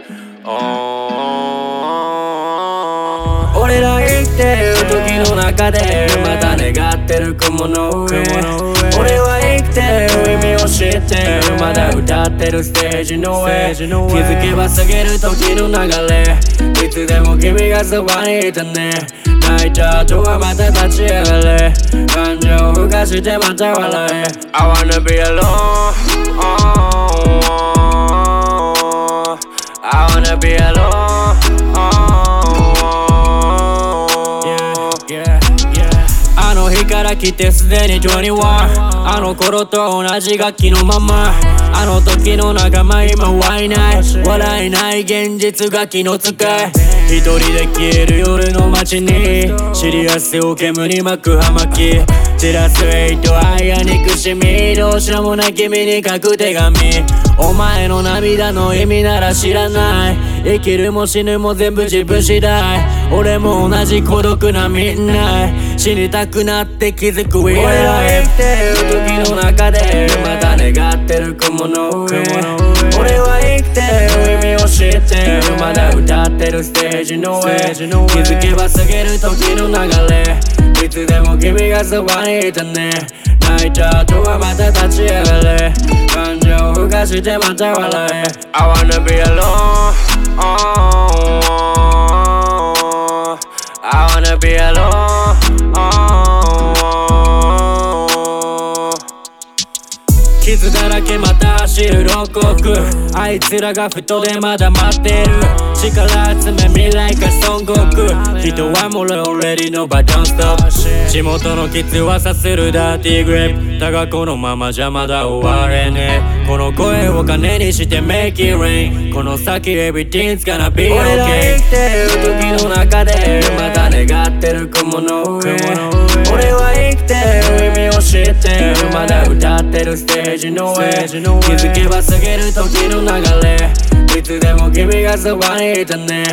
俺ら生きてる時の中でまた願ってる雲の上俺は生きてる意味を知ってるまだ歌ってるステージの上気づけば過ぎる時の流れいつでも君がそばにいたね泣いた後はまた立ち上がれ感情をふかしてまた笑え I wanna be alone、I wanna be alone、から来てすでに21あの頃と同じ楽器のままあの時の仲間今はいない。笑えない現実が気の使い一人で消える夜の街に知り合わせを煙に巻く葉巻。散らすヘイト愛や憎しみどうしようもない君に書く手紙。お前の涙の意味なら知らない。生きるも死ぬも全部自分次第。俺も同じ孤独なみんな。死にたくなって気づく。俺ら生きてる時の中でまた。願ってる雲の上。俺は生きてる意味を知ってるまだ歌ってるステージの上。気づけば過ぎる時の流れ。いつでも君がそばにいたね。泣いた後はまた立ち上がれ。感情をふかしてまた笑え。I wanna be alone、I wanna be alone、走る牢獄。あいつらがふとでまだ待ってる。力集め未来か孫悟空。人はもう already know but don't stop 地元のキツはさするダーティーグレープ。だがこのままじゃまだ終われねえ。この声を金にして make it rain この先 everything's gonna be okay 俺ら生きてる時の中でまた願ってる雲の上俺は生きてる意味を知ってるまだ歌ってるステージの上。気づけば過ぎる時の流れ。いつでも君がそばにいてね。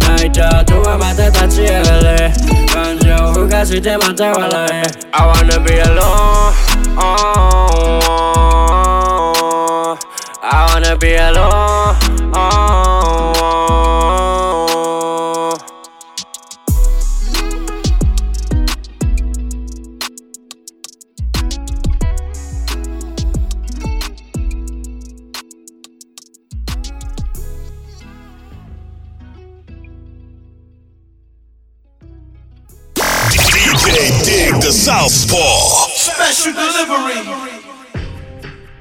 泣いた後はまた立ち上がれ。感情をふかしてまた笑え。I wanna be alone、oh, I wanna be alone、The Southpaw. Special delivery.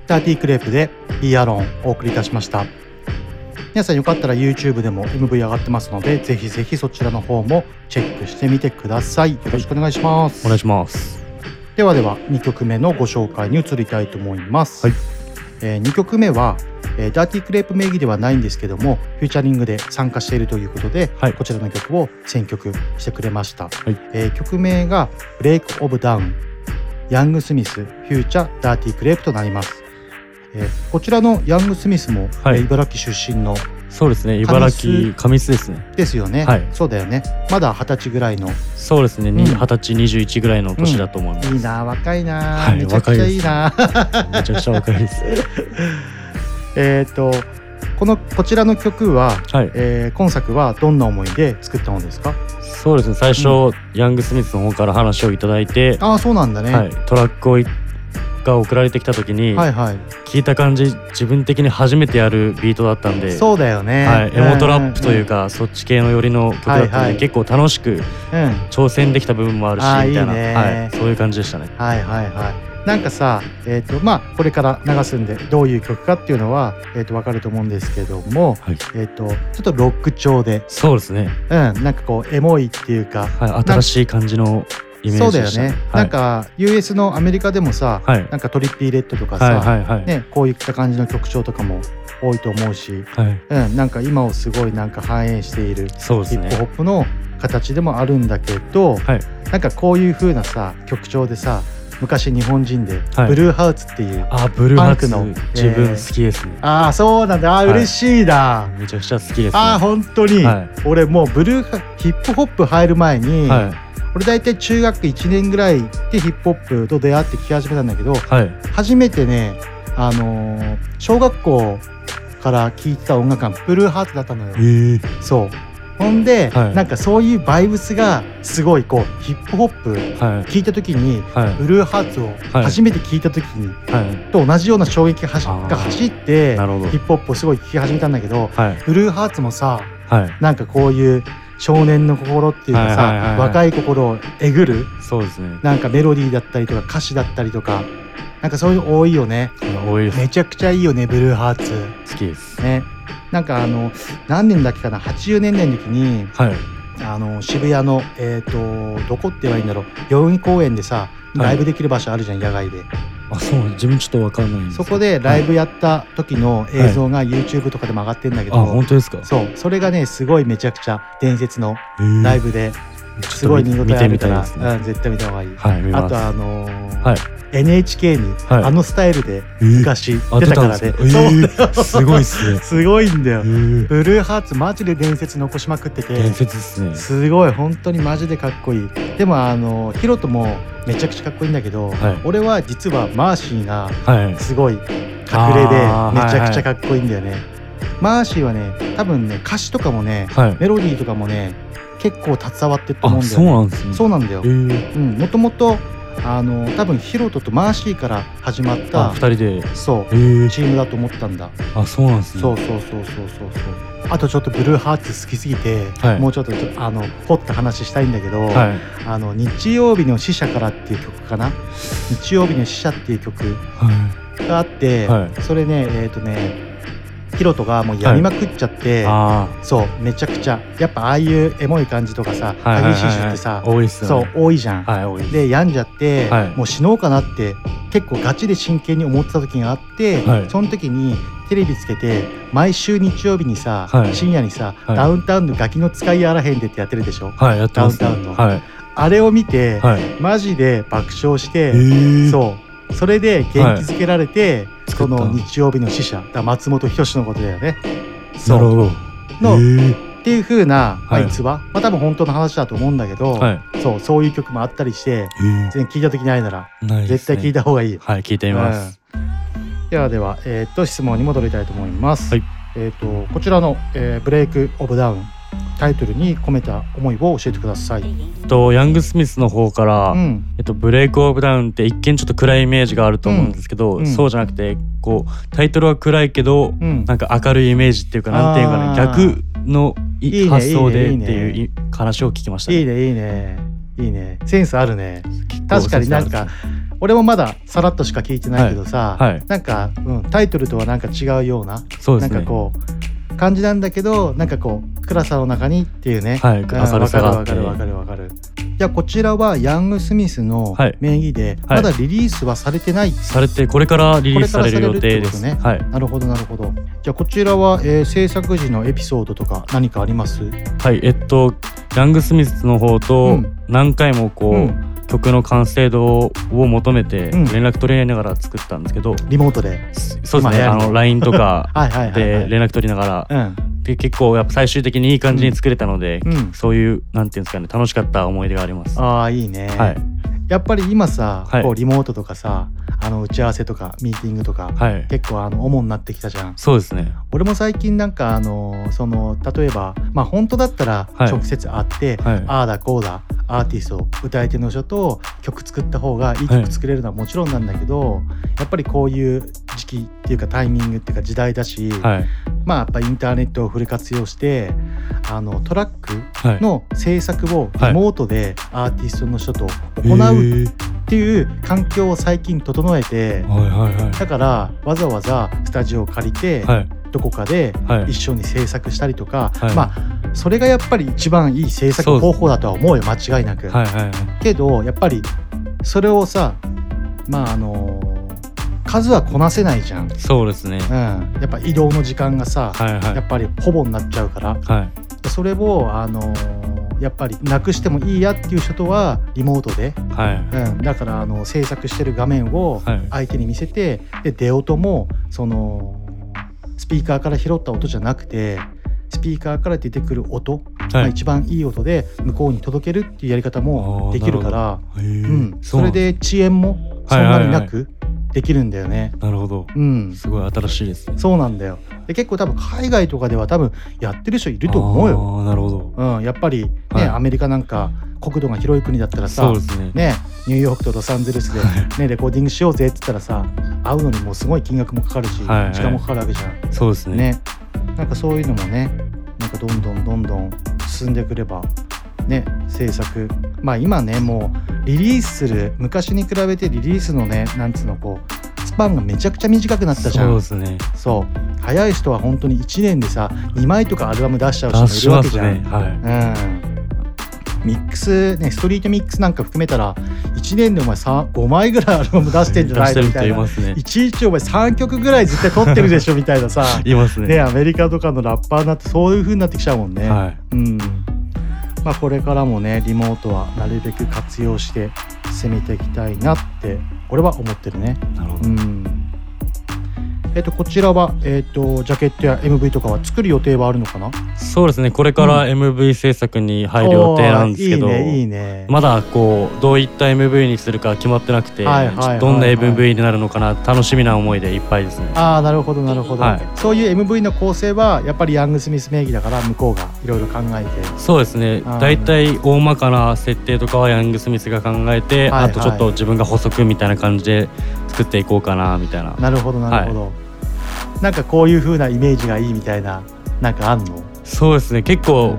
ダーティークレープで Be Alone お送りいたしました。皆さんよかったら YouTube でも MV 上がってますのでぜひぜひそちらの方もチェックしてみてください。よろしくお願いします、お願いします。ではでは2曲目のご紹介に移りたいと思います、え2曲目は、えーダーティークレープ名義ではないんですけどもフューチャリングで参加しているということで、こちらの曲を選曲してくれました、えー曲名が「Break of Down」ヤング・スミスフューチャーダーティークレープとなります、えーこちらのヤング・スミスも、えー茨城出身のそうですね。茨城神栖。ですね。ですよね、はい。そうだよね。まだ二十歳ぐらいの。そうですね。にうん。二十歳21ぐらいの年だと思います、いいな若いな、はい。めちゃくちゃいいなめちゃくちゃ若いです えっとこのこちらの曲は、えー今作はどんな思いで作ったのですか？そうですね。最初、ヤング・スミスの方から話をいただいてああそうなんだね、はい、トラックをいが送られてきた時に、はいはい。聞いた感じ自分的に初めてやるビートだったんでそうだよね。はい、エモトラップといううん。か、そっち系の寄りの曲だったんで、はいはい。結構楽しくうん。挑戦できた部分もあるしみたいないいねはい、そういう感じでしたね。はいはいはいなんかさえっ、とまあこれから流すんでどういう曲かっていうのは、えー、と分かると思うんですけども、えっ、とちょっとロック調で。そうですね、うんなんかこうエモいっていうか、はい、新しい感じのイメージでした。そうだよね、はい。なんか US のアメリカでもさ、はい。なんかトリッピーレッドとかさ、はいはいはい。ね、こういった感じの曲調とかも多いと思うし、はい。うん、なんか今をすごいなんか反映しているヒそうですね。ップホップの形でもあるんだけど、なんかこういう風なさ曲調でさ昔日本人ではい。ブルーハーツっていうあブルーハーツ。パンクの。自分えー好きですね、ああそうなんだ。あ嬉しいな、めちゃくちゃ好きです、ね、ああ本当に、はい。俺もうブルーハヒップホップ入る前に、はい。俺大体中学1年ぐらいでヒップホップと出会って聴き始めたんだけど、はい。初めてねあのー小学校から聴いてた音楽がブルーハーツだったのよ、えそうほんで、はい。なんかそういうバイブスがすごいこうヒップホップはい。聞いた時に、はい。ブルーハーツをはい。初めて聞いた時に、はい。と同じような衝撃が走ってヒップホップをすごい聴き始めたんだけど、はい。ブルーハーツもさはい。なんかこういう少年の心っていうかさ、はいはいはいはい。若い心をえぐるそうですね。なんかメロディーだったりとか歌詞だったりとかなんかそういうの多いよね。多いめちゃくちゃいいよねブルーハーツ。好きです。ねなんかあの何年だっけかな？80年代の時にはい。あの渋谷のえっ、とどこって言えばいいんだろう？代々木公園でさライブできる場所あるじゃん、野外で。あそう。自分ちょっとわかんないんです。そこでライブやった時の映像が YouTube とかでも上がってんだけど、あ本当ですか？そう。それがねすごいめちゃくちゃ伝説のー。ライブで、すごい見応えあるから、見てみたいですうん、絶対見た方がいい、はいあとあのーはい。NHK に、はい。あのスタイルでえー。昔あ出たからね、えー。すごいっすね。すごいんだよ、ブルーハーツマジで伝説残しまくってて。伝説ですね。すごい。本当にマジでかっこいい。でもあのヒロトもめちゃくちゃかっこいいんだけど、はい。俺は実はマーシーがはい。すごい隠れでめちゃくちゃかっこいいんだよね、マーシーはね多分ね歌詞とかもね、はい。メロディーとかもね結構携わってると思うんだよ、ね、あそうなんですね。そうなんだよ、え。ーうん、もともとあの多分ヒロトとマーシーから始まったあ二人で。そう、え。ーチームだと思ったんだ。あそうなんですね。そうそうそうそうそう。そうあとちょっとブルーハーツ好きすぎて、はい。もうちょっとあの掘った話したいんだけど、はい。あの日曜日の死者からっていう曲かな？日曜日の死者っていう曲はい。があって、はい。それねえっ、とねヒロトがもうやりまくっちゃって、あそうめちゃくちゃやっぱああいうエモい感じとかさ、はいはいはいはい。激しい人ってさそう多いじゃん、はい多いで病んじゃって、はい。もう死のうかなって結構ガチで真剣に思ってた時があって、はい。その時にテレビつけて毎週日曜日にさ、はい。深夜にさ、はい。ダウンタウンのガキの使いやらへんでってやってるでしょ、はいね。ダウンタウンの、はい。あれを見て、はい。マジで爆笑して、ー。そう。それで元気づけられて、はいその日曜日の死者だ松本人志のことだよね。なるほど。の、へー。っていう風な、まあ、はい。逸話、まあ多分本当の話だと思うんだけど、はい。そうそういう曲もあったりして、全然聞いた時ないならね。絶対聞いた方がいい。はい聞いてみます、うん。ではでは、えーっと質問に戻りたいと思います。えーっとこちらの、えーブレイクオブダウンタイトルに込めた思いを教えてください。とヤングスミスの方から、うん。えっと、ブレイク・オブ・ダウンって一見ちょっと暗いイメージがあると思うんですけど、うん。うんそうじゃなくてこうタイトルは暗いけど、ん。なんか明るいイメージっていうかなんていうかね。逆の発想でっていうい話を聞きました、いいねいいねいいね。センスあるね。構確かになんか俺もまださらっとしか聞いてないけどさ、はいはい。なんか、うん、タイトルとはなんか違うようなそうですね。なんかこう感じなんだけどなんかこう暗さの中にっていうね、はいうん明るさがあってわかるわかるわかるわかる。じゃあこちらはヤング・スミスのはい。名義で、はい。まだリリースはされてない、されてこれからリリースされる予定です。ね。はい。なるほどなるほど。じゃあこちらは、えー制作時のエピソードとか何かあります？はいえっとヤングスミスの方と何回もこう、うん曲の完成度を求めてうん。連絡取り合いながら作ったんですけど、リモートで。そうですね。あの LINE とか はいはいはいはい。で連絡取りながら、で結構やっぱ最終的にいい感じに作れたので、うん。そういうなんていうんですかね楽しかった思い出があります。ああいいね、はい。やっぱり今さ、はい。こうリモートとかさあの打ち合わせとかミーティングとか、はい。結構あの主になってきたじゃん。そうですね。俺も最近なんかあのその例えばまあ本当だったらはい。直接会って、はい。ああだこうだアーティスト歌い手の人と曲作った方がいい曲作れるのはもちろんなんだけど、やっぱりこういう時期っていうかタイミングっていうか時代だし、はい。まあやっぱインターネットをフル活用してあのトラックの制作をリモートでアーティストの人と行うっていう環境を最近整えて、だからわざわざスタジオを借りて、はい。どこかではい。一緒に制作したりとか、はい。まあそれがやっぱり一番いい制作方法だとは思うよ間違いなく。けどやっぱりそれをさまああの数はこなせないじゃん。そうですね。うん、やっぱ移動の時間がさ、はいはい。やっぱりほぼになっちゃうから、はい。それをあのやっぱりなくしてもいいやっていう人とはリモートで、はい。うん、だからあの制作してる画面を相手に見せて、で出音もそのスピーカーから拾った音じゃなくてスピーカーから出てくる音、まあ一番いい音で向こうに届けるっていうやり方もできるから、うん、それで遅延もそんなになくできるんだよね。なるほど、うん、すごい新しいですね。そうなんだよ。で結構多分海外とかでは多分やってる人いると思うよ。あーなるほど。うん、やっぱりね、はい。アメリカなんか国土が広い国だったらさそうですね。ニューヨークとロサンゼルスで、ね、レコーディングしようぜって言ったらさ会うのにもうすごい金額もかかるし、はい。はい時間もかかるわけじゃん。そうですね。なんかそういうのもねなんかどんどんどんどん進んでくればね制作。まあ今ねもうリリースする昔に比べてリリースのねなんつうのこうスパンがめちゃくちゃ短くなったじゃん。そうですね。そう。早い人は本当に1年でさ2枚とかアルバム出しちゃう人もいるわけじゃん。出しますね。うん。ミックスねストリートミックスなんか含めたら1年でお前さ5枚ぐらいアルバム出してんじゃないの？みたいな、人いちいちお前3曲ぐらい絶対撮ってるでしょ？みたいなさ。いますねアメリカとかのラッパーになってそういう風になってきちゃうもんね。はい。うんまあ、これからもねリモートはなるべく活用して攻めていきたいなって俺は思ってるね。なるほど、うんえっとこちらは、えっとジャケットや MV とかは作る予定はあるのかな？そうですね。これから MV 制作に入る予定なんですけど、おーいいねいいね。まだこうどういった MV にするか決まってなくて、はいはいはいはい。どんな MV になるのかな楽しみな思いでいっぱいですね。ああなるほどなるほど、はい。そういう MV の構成はやっぱりヤング・スミス名義だから向こうがいろいろ考えて。そうですね。大体大まかな設定とかはヤング・スミスが考えて、はいはい。あとちょっと自分が補足みたいな感じで作っていこうかなみたいな。なるほどなるほど、なんかこういう風なイメージがいいみたいななんかあんの？そうですね。結構、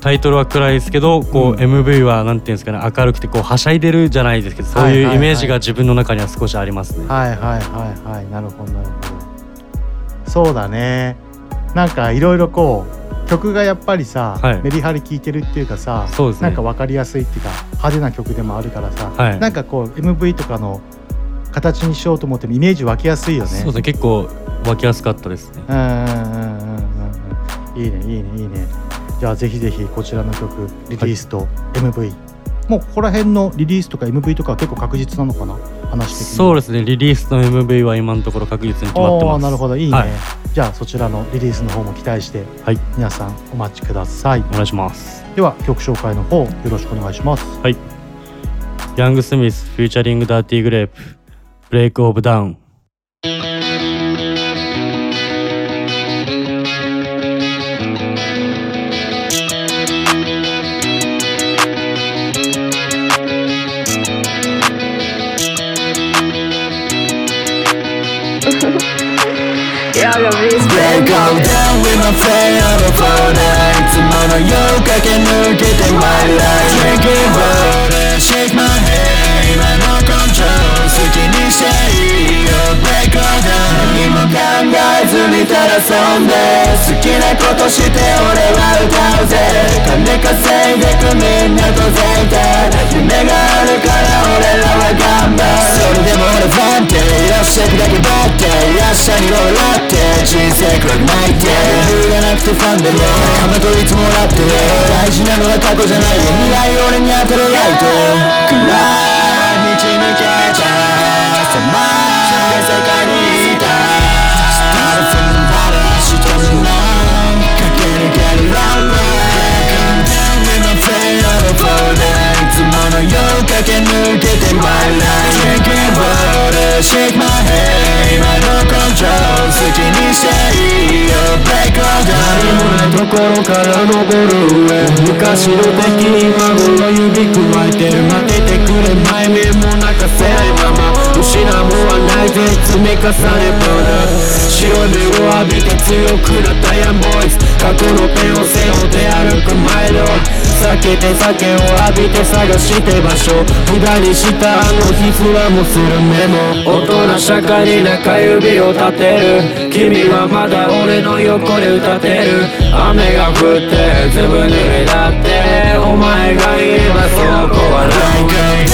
タイトルは暗いですけどこう、MV はなんていうんですかね明るくてこうはしゃいでるじゃないですけどそうはいうイメージが自分の中には少しありますね。はいはいはいはい。なるほどなるほど。そうだね。なんかいろいろこう曲がやっぱりさ、はい。メリハリ効いてるっていうかさそうですね。なんか分かりやすいっていうか派手な曲でもあるからさ、はい。なんかこう MV とかの形にしようと思ってもイメージ湧きやすいよね。そうですね。結構湧きやすかったですね。うんうんうんうんうんいいねいいねいいね。じゃあぜひぜひこちらの曲リリースと MV もうここら辺のリリースとか MV とかは結構確実なのかな？話的に。そうですね。リリースの MV は今のところ確実に決まってます。なるほど。いいね、はい、じゃあそちらのリリースの方も期待して、はい、皆さんお待ちください。お願いします。では曲紹介の方よろしくお願いします。はい。ヤングスミスフューチャリングダーティークレープ Break of Dawnの夜駆け抜けて my life Drinking water, shake my head 今の control 好きにしていいよ Break all down 何も 考えずにただ遊んで好きなことして俺は歌うぜ。金稼いでくみんなと全体夢があるから俺らは頑張る。それでも俺不安定いらっしゃくだけ待って。明日に笑って人生暗くないって。理由がなくてファンでも。仲間といつもらって。大事なのは過去じゃないよ。未来俺に当てるライト。暗い道抜けちゃ狭夜駆け抜けて My life Drinking water Shake my head 今の control 好きにしていいよ Break all down 何もないところから登る上昔の敵今頃指くわえてる待っててくれ前面も泣かせないまま失うもんはないぜ積み重ねパウダー白い目を浴びて強くなったヤンボイズ過去のペンを背負って歩く前の避けて酒を浴びて探して場所無駄にしたあの日すらもするメモ大人社会に中指を立てる。君はまだ俺の横で歌ってる。雨が降ってずぶ濡れだって。お前がいればそこは Like a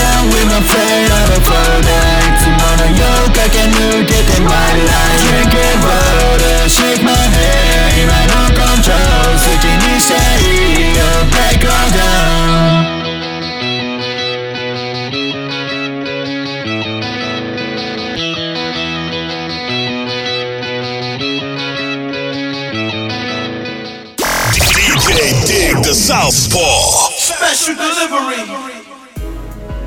抜けて My life Drinking water Shake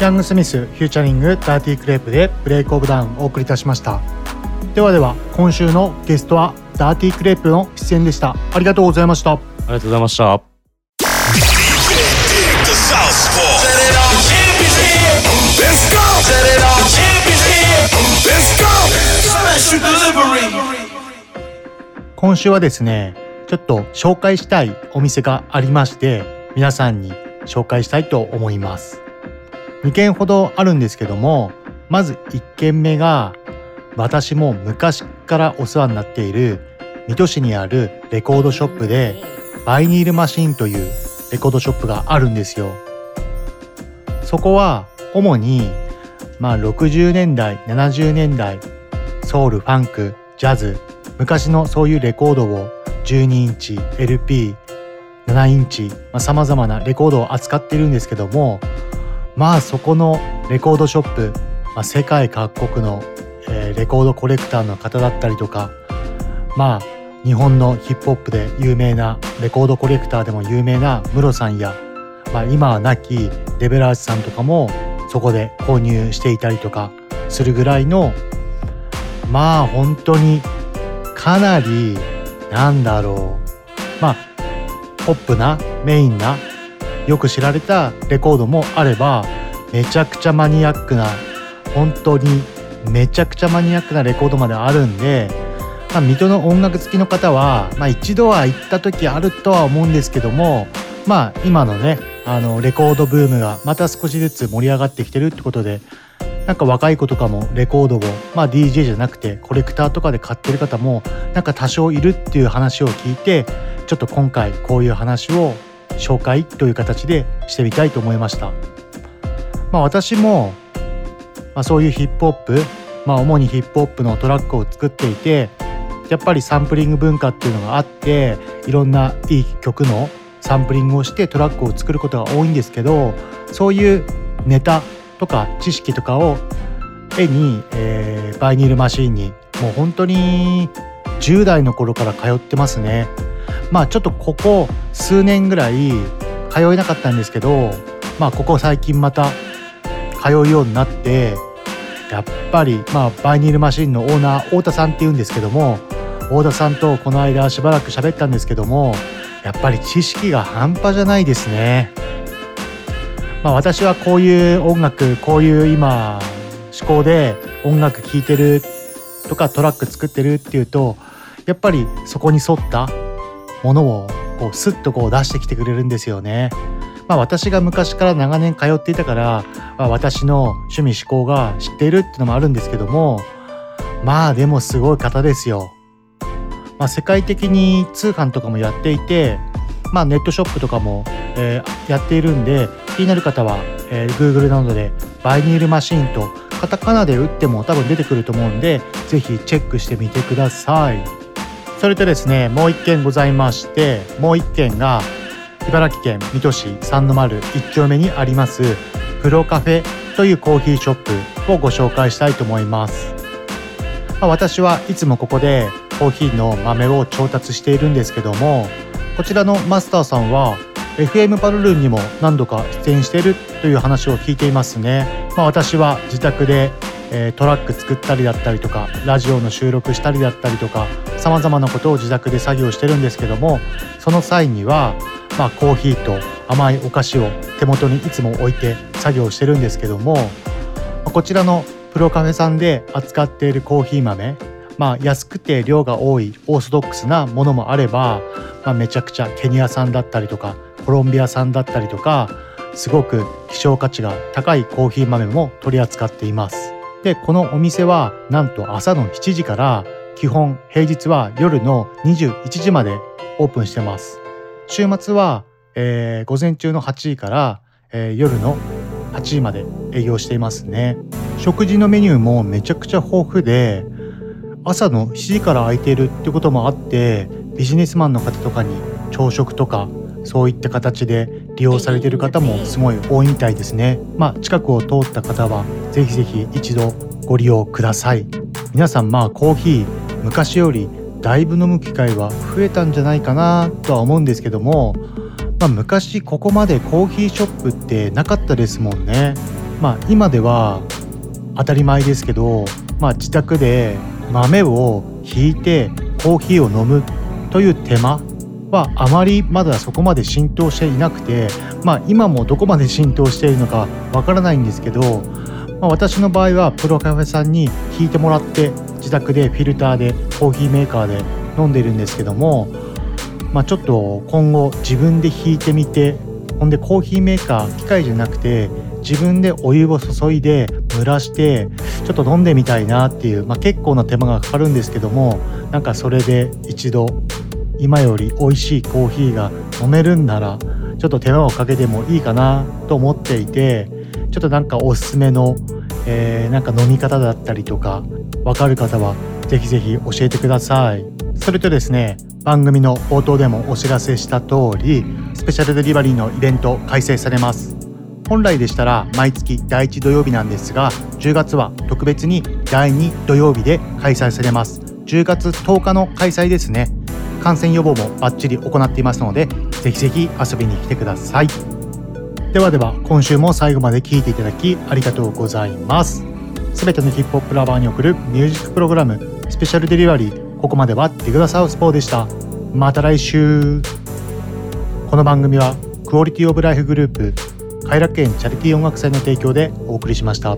ヤングスミスフューチャリングダーティークレープで Break of Dawn をお送りいたしました。ではでは今週のゲストはダーティークレープの出演でした。ありがとうございました。ありがとうございました.今週はですねちょっと紹介したいお店がありまして皆さんに紹介したいと思います2軒ほどあるんですけどもまず1軒目が私も昔からお世話になっている水戸市にあるレコードショップでバイニールマシンというレコードショップがあるんですよ。そこは主にまあ60年代70年代ソウルファンクジャズ昔のそういうレコードを12インチ LP7 インチさまざ、まなレコードを扱っているんですけどもまあそこのレコードショップ、まあ、世界各国の、えーレコードコレクターの方だったりとかまあ日本のヒップホップで有名なレコードコレクターでも有名なムロさんや、まあ、今は亡きレベラージさんとかもそこで購入していたりとかするぐらいのまあ本当にかなりなんだろうまあポップなメインなよく知られたレコードもあればめちゃくちゃマニアックな本当にめちゃくちゃマニアックなレコードまであるんで、まあ、水戸の音楽好きの方は、まあ、一度は行った時あるとは思うんですけどもまあ今のねあのレコードブームがまた少しずつ盛り上がってきてるってことでなんか若い子とかもレコードを、まあ、DJ じゃなくてコレクターとかで買ってる方もなんか多少いるっていう話を聞いてちょっと今回こういう話を紹介という形でしてみたいと思いました。まあ、私も、まあ、そういうヒップホップ、まあ、主にヒップホップのトラックを作っていてやっぱりサンプリング文化っていうのがあっていろんないい曲のサンプリングをしてトラックを作ることが多いんですけどそういうネタとか知識とかを絵に、えー、バイニールマシーンにもう本当に10代の頃から通ってますねまあちょっとここ数年ぐらい通えなかったんですけどまあここ最近また通うようになってやっぱりまあバイニールマシンのオーナー太田さんっていうんですけども太田さんとこの間しばらく喋ったんですけどもやっぱり知識が半端じゃないですね。まあ私はこういう音楽こういう今思考で音楽聴いてるとかトラック作ってるっていうとやっぱりそこに沿ったものをこうスッとこう出してきてくれるんですよね。まあ、私が昔から長年通っていたから、まあ、私の趣味思考が知っているっていうのもあるんですけどもまあでもすごい方ですよ。まあ、世界的に通販とかもやっていて、まあ、ネットショップとかも、えー、やっているんで気になる方は、えー、Google などでバイニールマシンとカタカナで打っても多分出てくると思うんで是非チェックしてみてください。それとですねもう一件ございましてもう一件が茨城県水戸市三の丸1丁目にありますプロカフェというコーヒーショップをご紹介したいと思います。まあ、私はいつもここでコーヒーの豆を調達しているんですけどもこちらのマスターさんは FM パルルンにも何度か出演しているという話を聞いていますね。まあ、私は自宅で、え、トラック作ったりだったりとかラジオの収録したりだったりとかさまざまなことを自宅で作業してるんですけどもその際には、まあ、コーヒーと甘いお菓子を手元にいつも置いて作業してるんですけどもこちらのプロカフェさんで扱っているコーヒー豆まあ、安くて量が多いオーソドックスなものもあれば、まあ、めちゃくちゃケニア産だったりとかコロンビア産だったりとかすごく希少価値が高いコーヒー豆も取り扱っています。でこのお店はなんと朝の7時から基本平日は夜の21時までオープンしてます。週末は、えー、午前中の8時から、えー、夜の8時まで営業していますね。食事のメニューもめちゃくちゃ豊富で朝の7時から空いているってこともあってビジネスマンの方とかに朝食とかそういった形で利用されている方もすごい多いみたいですね。まあ近くを通った方はぜひぜひ一度ご利用ください。皆さんまあコーヒー昔よりだいぶ飲む機会は増えたんじゃないかなとは思うんですけども、まあ、昔ここまでコーヒーショップってなかったですもんね。まあ今では当たり前ですけど、まあ、自宅で豆をひいてコーヒーを飲むという手間はあまりまだそこまで浸透していなくて、まあ、今もどこまで浸透しているのかわからないんですけど、まあ、私の場合はプロカフェさんに引いてもらって自宅でフィルターでコーヒーメーカーで飲んでるんですけども、まあ、ちょっと今後自分で引いてみてほんでコーヒーメーカー機械じゃなくて自分でお湯を注いで蒸らしてちょっと飲んでみたいなっていう、まあ、結構な手間がかかるんですけどもなんかそれで一度今より美味しいコーヒーが飲めるんならちょっと手間をかけてもいいかなと思っていてちょっとなんかおすすめの、えー、なんか飲み方だったりとかわかる方はぜひぜひ教えてください。それとですね番組の冒頭でもお知らせした通りスペシャルデリバリーのイベント開催されます。本来でしたら毎月第1土曜日なんですが10月は特別に第2土曜日で開催されます。10月10日の開催ですね。感染予防もバッチリ行っていますのでぜひぜひ遊びに来てください。ではでは今週も最後まで聴いていただきありがとうございます。すべてのヒップホップラバーに送るミュージックプログラムスペシャルデリバリーここまではディグダサウスポーでした。また来週。この番組はクオリティオブライフグループ偕楽園チャリティー音楽祭の提供でお送りしました。